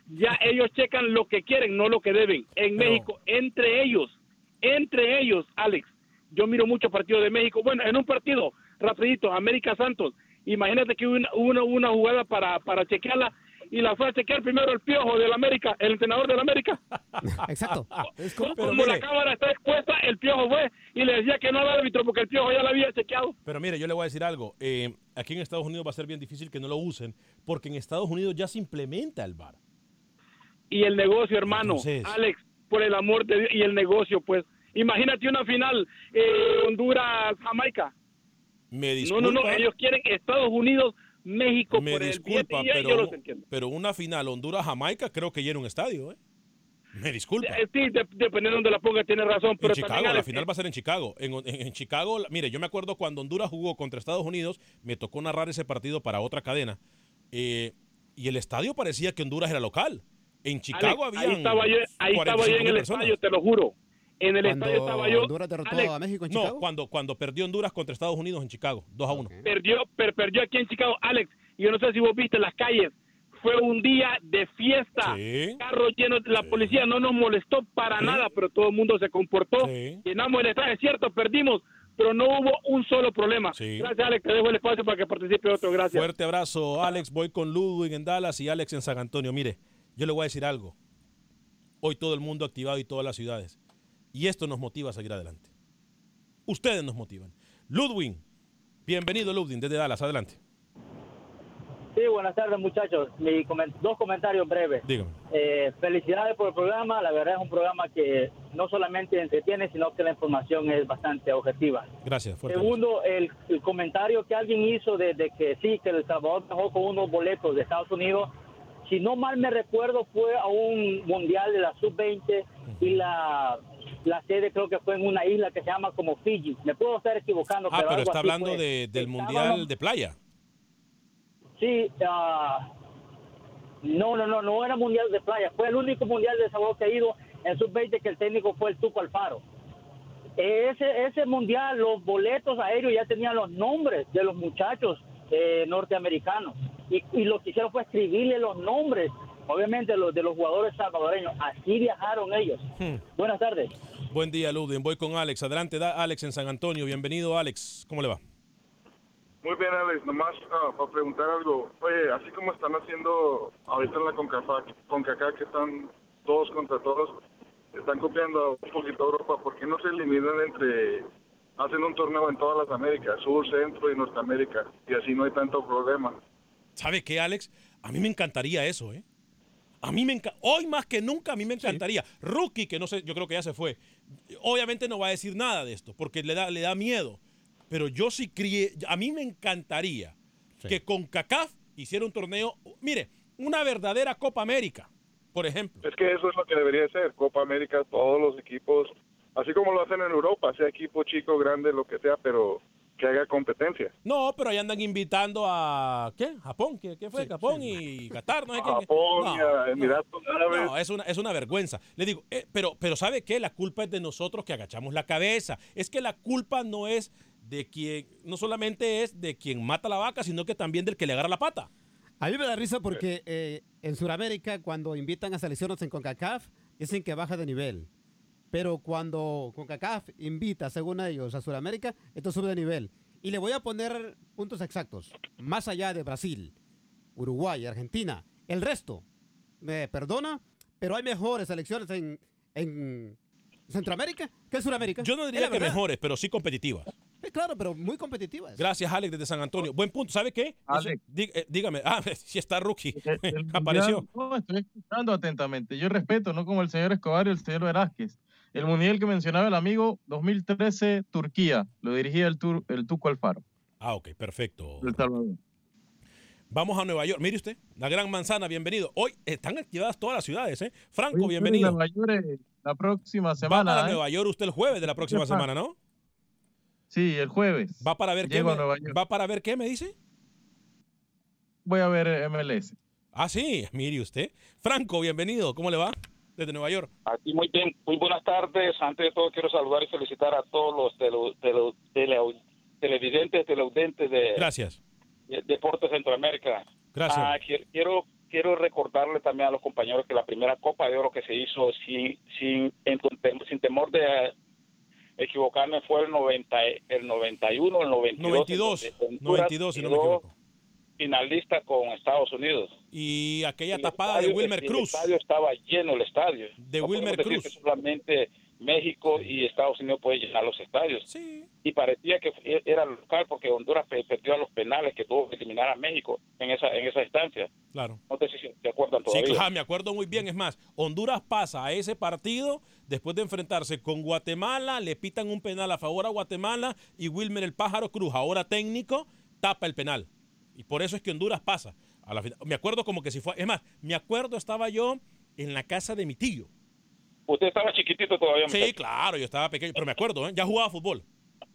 Ya ellos checan lo que quieren, no lo que deben. En México, entre ellos, entre ellos, Alex, yo miro muchos partidos de México. Bueno, en un partido, rapidito, América Santos, imagínate que hubo una, una, una jugada para, para chequearla y la fue a chequear primero el piojo del América, el entrenador del América. Exacto. Es como la cámara está expuesta, el piojo fue y le decía que no al árbitro porque el piojo ya la había chequeado. Pero mire, yo le voy a decir algo. Eh, aquí en Estados Unidos va a ser bien difícil que no lo usen, porque en Estados Unidos ya se implementa el VAR. y el negocio, hermano. Entonces- Alex, por el amor de Dios, y el negocio, pues. Imagínate una final eh, Honduras-Jamaica. Me No, disculpa. no, no, ellos quieren Estados Unidos, México me por el disculpa, billete yo pero, los entiendo. pero una final Honduras-Jamaica creo que llena un estadio, ¿eh? Me disculpa. Eh, Sí, de- dependiendo de donde la ponga, tiene razón, pero en Chicago, la final va a ser en Chicago. En, en- en Chicago, mire, yo me acuerdo cuando Honduras jugó contra Estados Unidos, me tocó narrar ese partido para otra cadena. eh, y el estadio parecía que Honduras era local. En Chicago había. ahí estaba yo, ahí estaba yo en el estadio, te lo juro. En el Cuando estadio estaba yo. Honduras derrotó Alex, a México en No, Chicago. cuando, cuando perdió Honduras contra Estados Unidos en Chicago, 2 a 1. perdió, per- perdió aquí en Chicago. Alex, yo no sé si vos viste las calles. Fue un día de fiesta. Carros llenos. La policía no nos molestó para nada, pero todo el mundo se comportó. Llenamos el estadio. Es cierto, perdimos, pero no hubo un solo problema. Gracias, Alex. Te dejo el espacio para que participe otro. Gracias. Fuerte abrazo, Alex. Voy con Ludwig en Dallas y Alex en San Antonio. Mire, yo le voy a decir algo. Hoy todo el mundo activado y todas las ciudades. Y esto nos motiva a seguir adelante. Ustedes nos motivan. Ludwig, bienvenido Ludwig desde Dallas. Adelante. Sí, buenas tardes muchachos. Mi comen- dos comentarios breves. Dígame. Eh, felicidades por el programa. La verdad es un programa que no solamente entretiene, sino que la información es bastante objetiva. Gracias. Segundo, el, el comentario que alguien hizo de, de que sí, que El Salvador dejó con unos boletos de Estados Unidos. Si no mal me recuerdo, fue a un mundial de la sub-20 y la, la sede creo que fue en una isla que se llama como Fiji. Me puedo estar equivocando, Ah, pero está hablando de- del Mundial de Playa. Sí, ah, no, no, no, no era mundial de playa. Fue el único mundial de sabor que ha ido en sub-20 que el técnico fue el Tuco Alfaro. Ese, ese mundial, los boletos aéreos ya tenían los nombres de los muchachos eh, norteamericanos. Y, y lo que hicieron fue escribirle los nombres, obviamente, los de los jugadores salvadoreños. Así viajaron ellos. Hmm. Buenas tardes. Buen día, Ludwig. Voy con Alex. Adelante, da Alex en San Antonio. Bienvenido, Alex. ¿Cómo le va? Muy bien, Alex. Nomás ah, para preguntar algo. Oye, así como están haciendo ahorita en la CONCACAF, CONCACAF que están todos contra todos, están copiando un poquito a Europa. ¿Por qué no se eliminan entre... Hacen un torneo en todas las Américas, Sur, Centro y Norteamérica, y así no hay tanto problema. ¿Sabe qué, Alex? A mí me encantaría eso, ¿eh? A mí me encanta. Hoy más que nunca a mí me encantaría. Rookie, que no sé, yo creo que ya se fue. Obviamente no va a decir nada de esto porque le da, le da miedo. Pero yo sí crié. A mí me encantaría que con CACAF hiciera un torneo. Mire, una verdadera Copa América, por ejemplo. Es que eso es lo que debería ser, Copa América, todos los equipos, así como lo hacen en Europa, sea equipo chico, grande, lo que sea, pero que haga competencia. No, pero ahí andan invitando a. ¿Qué? Japón. ¿Qué, qué fue? Japón y Qatar. No sé qué. Japón No, y a Emiratos Árabes. No, es una, es una vergüenza. Le digo, eh, pero, pero ¿sabe qué? La culpa es de nosotros que agachamos la cabeza. Es que la culpa no es de quien, no solamente es de quien mata la vaca, sino que también del que le agarra la pata. A mí me da risa porque eh, en Sudamérica, cuando invitan a selecciones en CONCACAF, dicen que baja de nivel. Pero cuando CONCACAF invita, según ellos, a Sudamérica, esto sube de nivel. Y le voy a poner puntos exactos. Más allá de Brasil, Uruguay, Argentina, el resto, me perdona, pero hay mejores selecciones en, en Centroamérica que en Sudamérica. Yo no diría que mejores, pero sí competitivas. Sí, claro, pero muy competitivas. Gracias, Alex, desde San Antonio. Buen punto. ¿Sabe qué? Eso- Alex. dí- eh, dígame. Ah, sí está rookie. El Apareció. no, estoy escuchando atentamente. Yo respeto, no como el señor Escobar y el señor Velázquez. El mundial que mencionaba el amigo, 2013, Turquía. Lo dirigía el, tur- el Tuco Alfaro. Ah, ok, perfecto. El Salvador. Vamos a Nueva York. Mire usted, la Gran Manzana, bienvenido. Hoy están activadas todas las ciudades, ¿eh? Franco, Oye, bienvenido. Nueva York, la próxima Va semana. para ¿eh? Nueva York usted el jueves de la próxima semana, ¿no? Sí, el jueves. Va para ver qué. Llego a me- Nueva York. Va para ver qué me dice. Voy a ver MLS. Ah, sí, mire usted. Franco, bienvenido. ¿Cómo le va? Desde Nueva York. Aquí muy bien, muy buenas tardes. Antes de todo quiero saludar y felicitar a todos los tele- tele- tele- televidentes, teleaudentes de, Gracias. de Deportes Centroamérica. Gracias. Ah, qui- quiero quiero recordarle también a los compañeros que la primera Copa de Oro que se hizo sin sin en- sin temor de equivocarme fue el 90 el 91 el 92 92, en donde Honduras 92, si no me equivoco. Finalista con Estados Unidos Y aquella el tapada de Wilmer el Cruz. estadio estaba lleno el estadio. De No Wilmer Cruz. que solamente México y Estados Unidos pueden llenar los estadios. Y parecía que era local porque Honduras pe- perdió a los penales que tuvo que eliminar a México en esa en esa instancia. Claro. No sé si se acuerdan Sí, todavía. claro, me acuerdo muy bien. Es más, Honduras pasa a ese partido después de enfrentarse con Guatemala, le pitan un penal a favor a Guatemala y Wilmer el Pájaro Cruz, ahora técnico, tapa el penal. Y por eso es que Honduras pasa a la final. Me acuerdo como que si fue. Es más, me acuerdo estaba yo en la casa de mi tío. Usted estaba chiquitito todavía. Sí, muchacho. claro, yo estaba pequeño, pero me acuerdo, ¿eh? ya jugaba fútbol.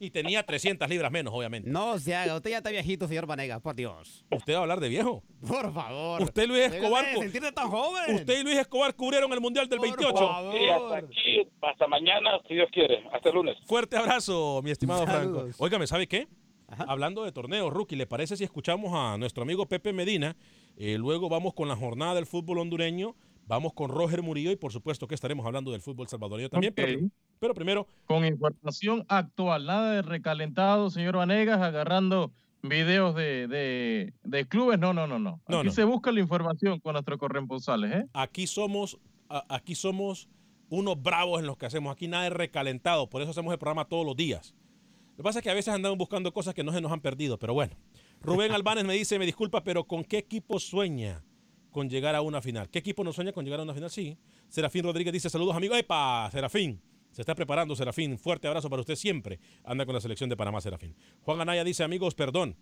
Y tenía 300 libras menos, obviamente. No se haga, usted ya está viejito, señor Vanegas, por Dios. Usted va a hablar de viejo. Por favor. Usted y Luis Escobar. sentirse tan joven. Usted y Luis Escobar cubrieron el Mundial del 28. Sí, hasta aquí, hasta mañana, si Dios quiere. Hasta el lunes. Fuerte abrazo, mi estimado Franco. Óigame, ¿sabe qué? Hablando de torneos, Rookie, ¿le parece si escuchamos a nuestro amigo Pepe Medina? Eh, luego vamos con la jornada del fútbol hondureño, vamos con Roger Murillo y por supuesto que estaremos hablando del fútbol salvadoreño también. Pero, pero primero, Con información actual, nada de recalentado, señor Vanegas, agarrando videos de, de, de clubes. No, no, no, no. No, Aquí no. se busca la información con nuestros corresponsales, ¿eh? aquí somos, a- aquí somos unos bravos en los que hacemos. Aquí nada es recalentado, por eso hacemos el programa todos los días. Lo que pasa es que a veces andamos buscando cosas que no se nos han perdido, pero bueno. Rubén Albanes me dice, me disculpa, pero ¿con qué equipo sueña con llegar a una final? ¿Qué equipo no sueña con llegar a una final? Sí. Serafín Rodríguez dice, saludos amigos. ¡Epa! Serafín. Se está preparando Serafín. Fuerte abrazo para usted siempre. Anda con la selección de Panamá, Serafín. Juan Anaya dice, amigos, perdón,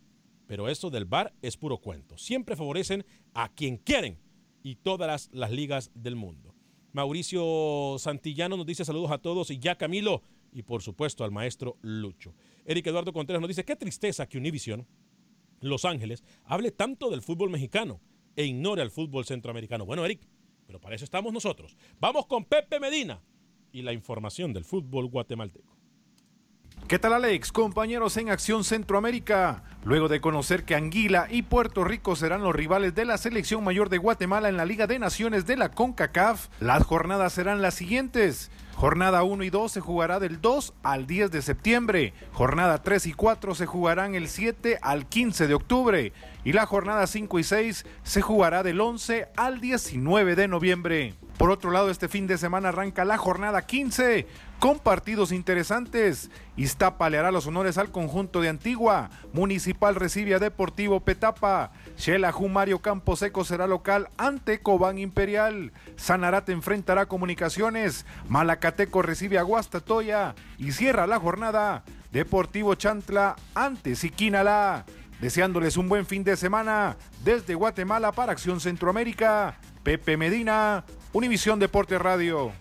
pero eso del VAR es puro cuento. Siempre favorecen a quien quieren y todas las, las ligas del mundo. Mauricio Santillano nos dice saludos a todos y ya Camilo y por supuesto al maestro Lucho. Eric Eduardo Contreras nos dice qué tristeza que Univision Los Ángeles hable tanto del fútbol mexicano e ignore al fútbol centroamericano. Bueno, Eric, pero para eso estamos nosotros. Vamos con Pepe Medina y la información del fútbol guatemalteco. ¿Qué tal Alex? Compañeros en Acción Centroamérica. Luego de conocer que Anguila y Puerto Rico serán los rivales de la selección mayor de Guatemala en la Liga de Naciones de la CONCACAF, las jornadas serán las siguientes. Jornada 1 y 2 se jugará del 2 al 10 de septiembre. Jornada 3 y 4 se jugarán el 7 al 15 de octubre. Y la jornada 5 y 6 se jugará del 11 al 19 de noviembre. Por otro lado, este fin de semana arranca la jornada 15 con partidos interesantes. Iztapa le hará los honores al conjunto de Antigua. Municipal recibe a Deportivo Petapa. Xelajú Mario Camposeco será local ante Cobán Imperial. Sanarate enfrentará Comunicaciones. Malacateco recibe a Guastatoya. Y cierra la jornada Deportivo Chantla ante Siquinalá. Deseándoles un buen fin de semana desde Guatemala para Acción Centroamérica. Pepe Medina, Univisión Deporte Radio.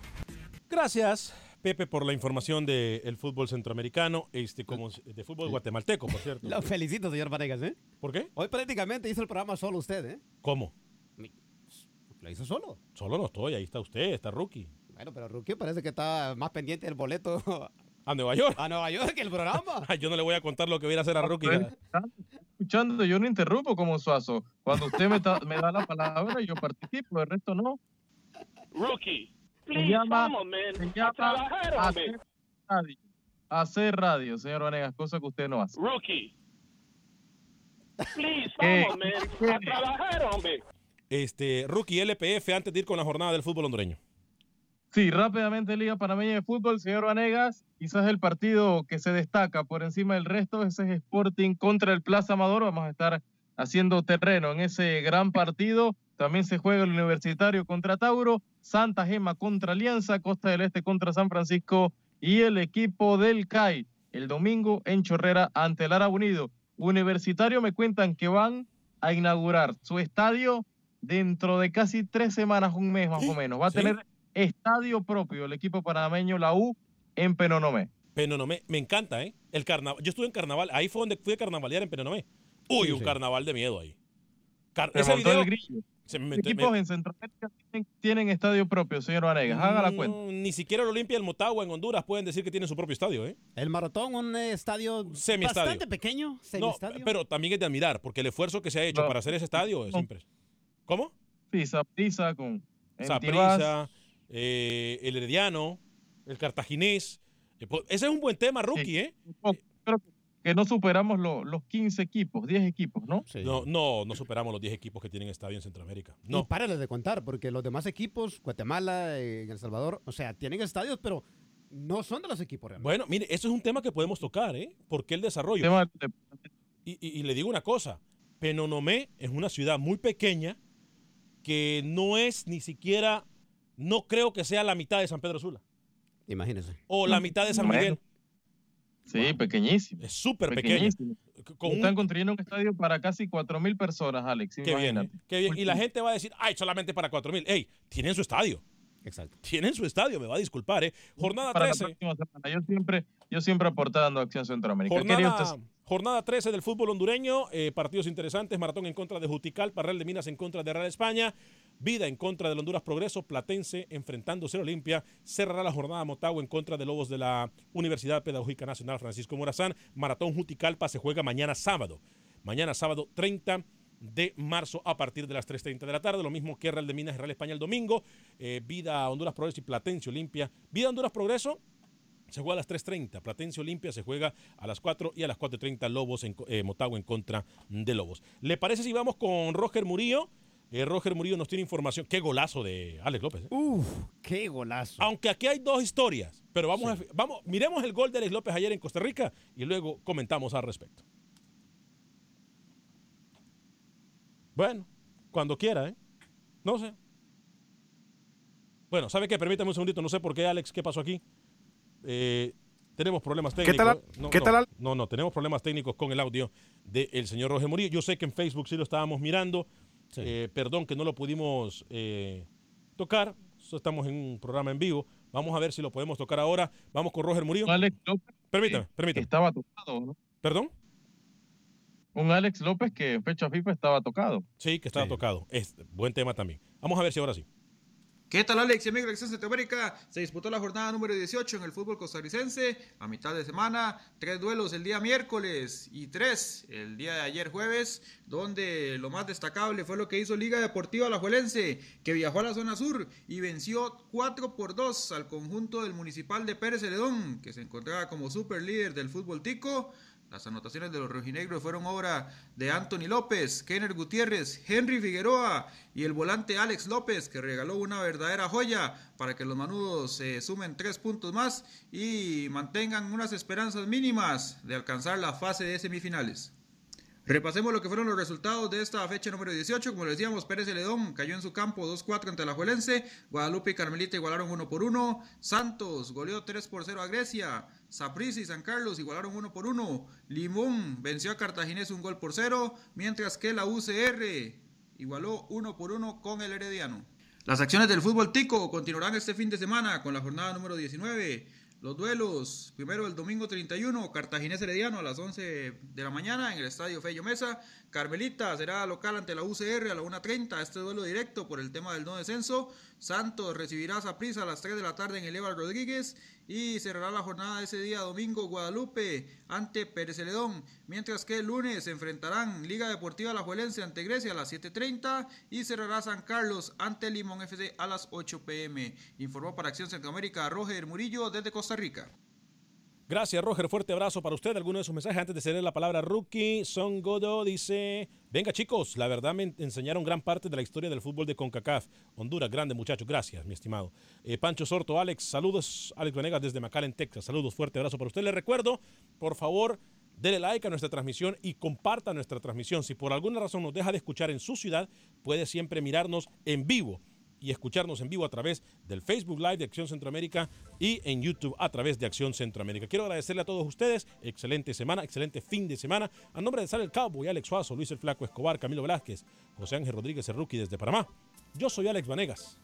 Gracias, Pepe, por la información del fútbol centroamericano, este, como de fútbol guatemalteco, por cierto. Lo felicito, señor Vanegas, ¿eh? ¿Por qué? Hoy prácticamente hizo el programa solo usted, ¿eh? ¿Cómo? Lo hizo solo. Solo no estoy, ahí está usted, está Rookie. Bueno, pero Rookie parece que está más pendiente del boleto A Nueva York. a Nueva York que el programa. Yo no le voy a contar lo que voy a hacer a Rookie. Escuchando, yo no interrumpo como Suazo. Cuando usted me, ta- me da la palabra, yo participo, el resto no. Rookie, Se please, llama, vamos, man. se A trabajar, hombre. hacer estadio. hacer radio, señor Vanegas, cosa que usted no hace. Rookie. Please, man. A trabajar, hombre. Este, rookie LPF antes de ir con la jornada del fútbol hondureño. Sí, rápidamente Liga Panameña de Fútbol, señor Vanegas, quizás el partido que se destaca por encima del resto ese es Sporting contra el Plaza Amador, vamos a estar haciendo terreno en ese gran partido, también se juega el Universitario contra Tauro, Santa Gema contra Alianza, Costa del Este contra San Francisco y el equipo del CAI el domingo en Chorrera ante el Árabe Unido. Universitario me cuentan que van a inaugurar su estadio dentro de casi tres semanas, un mes más o menos. Va a sí. tener estadio propio el equipo panameño, la U, en Penonomé. Penonomé, me encanta, ¿eh? El carnaval. Yo estuve en carnaval, ahí fue donde fui a carnavalear en Penonomé. Uy, Sí, un sí. carnaval de miedo ahí. Car- Se ese montó video el grillo. Se me- equipos me- en Centroamérica tienen, tienen estadio propio, señor Vanegas. Haga la cuenta. Mm, Ni siquiera el Olimpia del Motagua en Honduras pueden decir que tiene su propio estadio, ¿eh? El maratón, un eh, estadio Semiestadio. bastante pequeño, No, semiestadio. pero también es de admirar, porque el esfuerzo que se ha hecho No. para hacer ese estadio es impresionante. ¿Cómo? Sí, Saprissa con Tibás. eh, el Herediano, el Cartaginés. Eh, pues, Ese es un buen tema, rookie, ¿eh? Creo que no superamos lo- los 15 equipos, 10 equipos, ¿no? No, no, no superamos los 10 equipos que tienen estadio en Centroamérica. No, párale de contar, porque los demás equipos, Guatemala, eh, El Salvador, o sea, tienen estadios, pero no son de los equipos realmente. Bueno, mire, eso es un tema que podemos tocar, ¿eh? Porque el desarrollo. Tema Y, y- y le digo una cosa, Penonomé es una ciudad muy pequeña que no es ni siquiera, no creo que sea la mitad de San Pedro Sula Imagínese. o la mitad de San Bueno. Sí, pequeñísimo. Es súper pequeño. Pequeñísimo. Con Están un- construyendo un estadio para casi 4.000 personas, Alex. Qué bien, imagínate. qué bien. Y la gente va a decir, ay, solamente para 4 mil. Ey, tienen su estadio. Exacto. Tienen su estadio, me va a disculpar, ¿eh? Jornada Para la 13. próxima semana. Yo siempre, yo siempre aportando a Acción Centroamérica. ¿Qué haría Jornada, usted? Jornada 13 del fútbol hondureño, eh, partidos interesantes, Maratón en contra de Juticalpa, Real de Minas en contra de Real España, Vida en contra del Honduras Progreso, Platense enfrentándose a Olimpia, cerrará la jornada Motagua en contra de Lobos de la Universidad Pedagógica Nacional Francisco Morazán, Maratón Juticalpa se juega mañana sábado, mañana sábado 30 de marzo a partir de las 3.30 de la tarde, lo mismo que Real de Minas y Real España el domingo, eh, Vida Honduras Progreso y Platense Olimpia, Vida Honduras Progreso se juega a las 3.30. Platense Olimpia se juega a las 4 y a las 4.30 Lobos en eh, Motagua en contra de Lobos. ¿Le parece si vamos con Roger Murillo? Eh, Roger Murillo nos tiene información. Qué golazo de Alex López. ¿eh? Uf, qué golazo. Aunque aquí hay dos historias, pero vamos, a, vamos, miremos el gol de Alex López ayer en Costa Rica y luego comentamos al respecto. Bueno, cuando quiera, ¿eh? No sé. Bueno, ¿sabe qué? Permítame un segundito, no sé por qué, Alex, ¿qué pasó aquí? Eh, tenemos problemas ¿Qué técnicos. tal, no, ¿qué no, tal, Al- No, no, tenemos problemas técnicos con el audio del señor Roger Murillo. Yo sé que en Facebook sí lo estábamos mirando. Eh, perdón que no lo pudimos eh, tocar. So, Estamos en un programa en vivo. Vamos a ver si lo podemos tocar ahora. Vamos con Roger Murillo. Alex López. Permítame, permítame. Estaba tocado, ¿no? ¿Perdón? Un Alex López que en fecha FIFA estaba tocado. Sí, que estaba tocado. Es buen tema también. Vamos a ver si ahora sí. ¿Qué tal Alex y amigos de Acción Centroamérica? Se disputó la jornada número 18 en el fútbol costarricense. A mitad de semana, tres duelos el día miércoles y tres el día de ayer jueves, donde lo más destacable fue lo que hizo Liga Deportiva Alajuelense, que viajó a la zona sur y venció 4 por 2 al conjunto del Municipal de Pérez Celedón, que se encontraba como super líder del fútbol tico. Las anotaciones de los rojinegros fueron obra de Anthony López, Kenner Gutiérrez, Henry Figueroa y el volante Alex López, que regaló una verdadera joya para que los manudos se sumen tres puntos más y mantengan unas esperanzas mínimas de alcanzar la fase de semifinales. Repasemos lo que fueron los resultados de esta fecha número 18. Como les decíamos, Pérez Celedón cayó en su campo 2-4 ante la Juelense. Guadalupe y Carmelita igualaron 1 por 1. Santos goleó 3 por 0 a Grecia. Saprissa y San Carlos igualaron 1 por 1. Limón venció a Cartaginés un gol por 0. Mientras que la UCR igualó 1 por 1 con el Herediano. Las acciones del fútbol tico continuarán este fin de semana con la jornada número 19. Los duelos, primero el domingo 31, Cartaginés Herediano a las 11 de la mañana en el Estadio Fello Mesa. Carmelita será local ante la UCR a la 1.30, este duelo directo por el tema del no descenso. Santos recibirá a Saprissa a las 3 de la tarde en el Eval Rodríguez y cerrará la jornada ese día domingo Guadalupe ante Pérez Celedón. Mientras que el lunes se enfrentarán Liga Deportiva La Juelense ante Grecia a las 7.30 y cerrará San Carlos ante Limón FC a las 8 pm. Informó para Acción Centroamérica Roger Murillo desde Costa Rica. Gracias, Roger. Fuerte abrazo para usted. Alguno de sus mensajes antes de ceder la palabra rookie. Son Godo dice: Venga, chicos, la verdad me enseñaron gran parte de la historia del fútbol de CONCACAF. Honduras, grande muchacho. Gracias, mi estimado. Eh, Pancho Sorto, Alex, saludos. Alex Venegas desde McAllen, Texas. Saludos, fuerte abrazo para usted. Le recuerdo, por favor, Dele like a nuestra transmisión y comparta nuestra transmisión. Si por alguna razón nos deja de escuchar en su ciudad, puede siempre mirarnos en vivo y escucharnos en vivo a través del Facebook Live de Acción Centroamérica y en YouTube a través de Acción Centroamérica. Quiero agradecerle a todos ustedes. Excelente semana, excelente fin de semana. A nombre de Sal el Cowboy, Alex Suazo, Luis el Flaco Escobar, Camilo Velázquez, José Ángel Rodríguez el desde Panamá. Yo soy Alex Vanegas.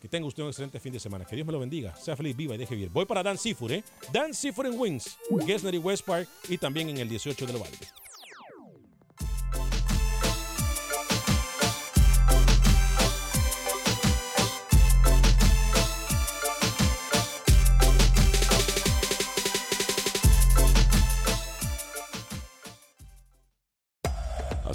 Que tenga usted un excelente fin de semana. Que Dios me lo bendiga. Sea feliz, viva y deje vivir. Voy para Dan Seafood, ¿eh? Dan Seafood en Wings, Gessner y West Park y también en el 18 de Ovalde.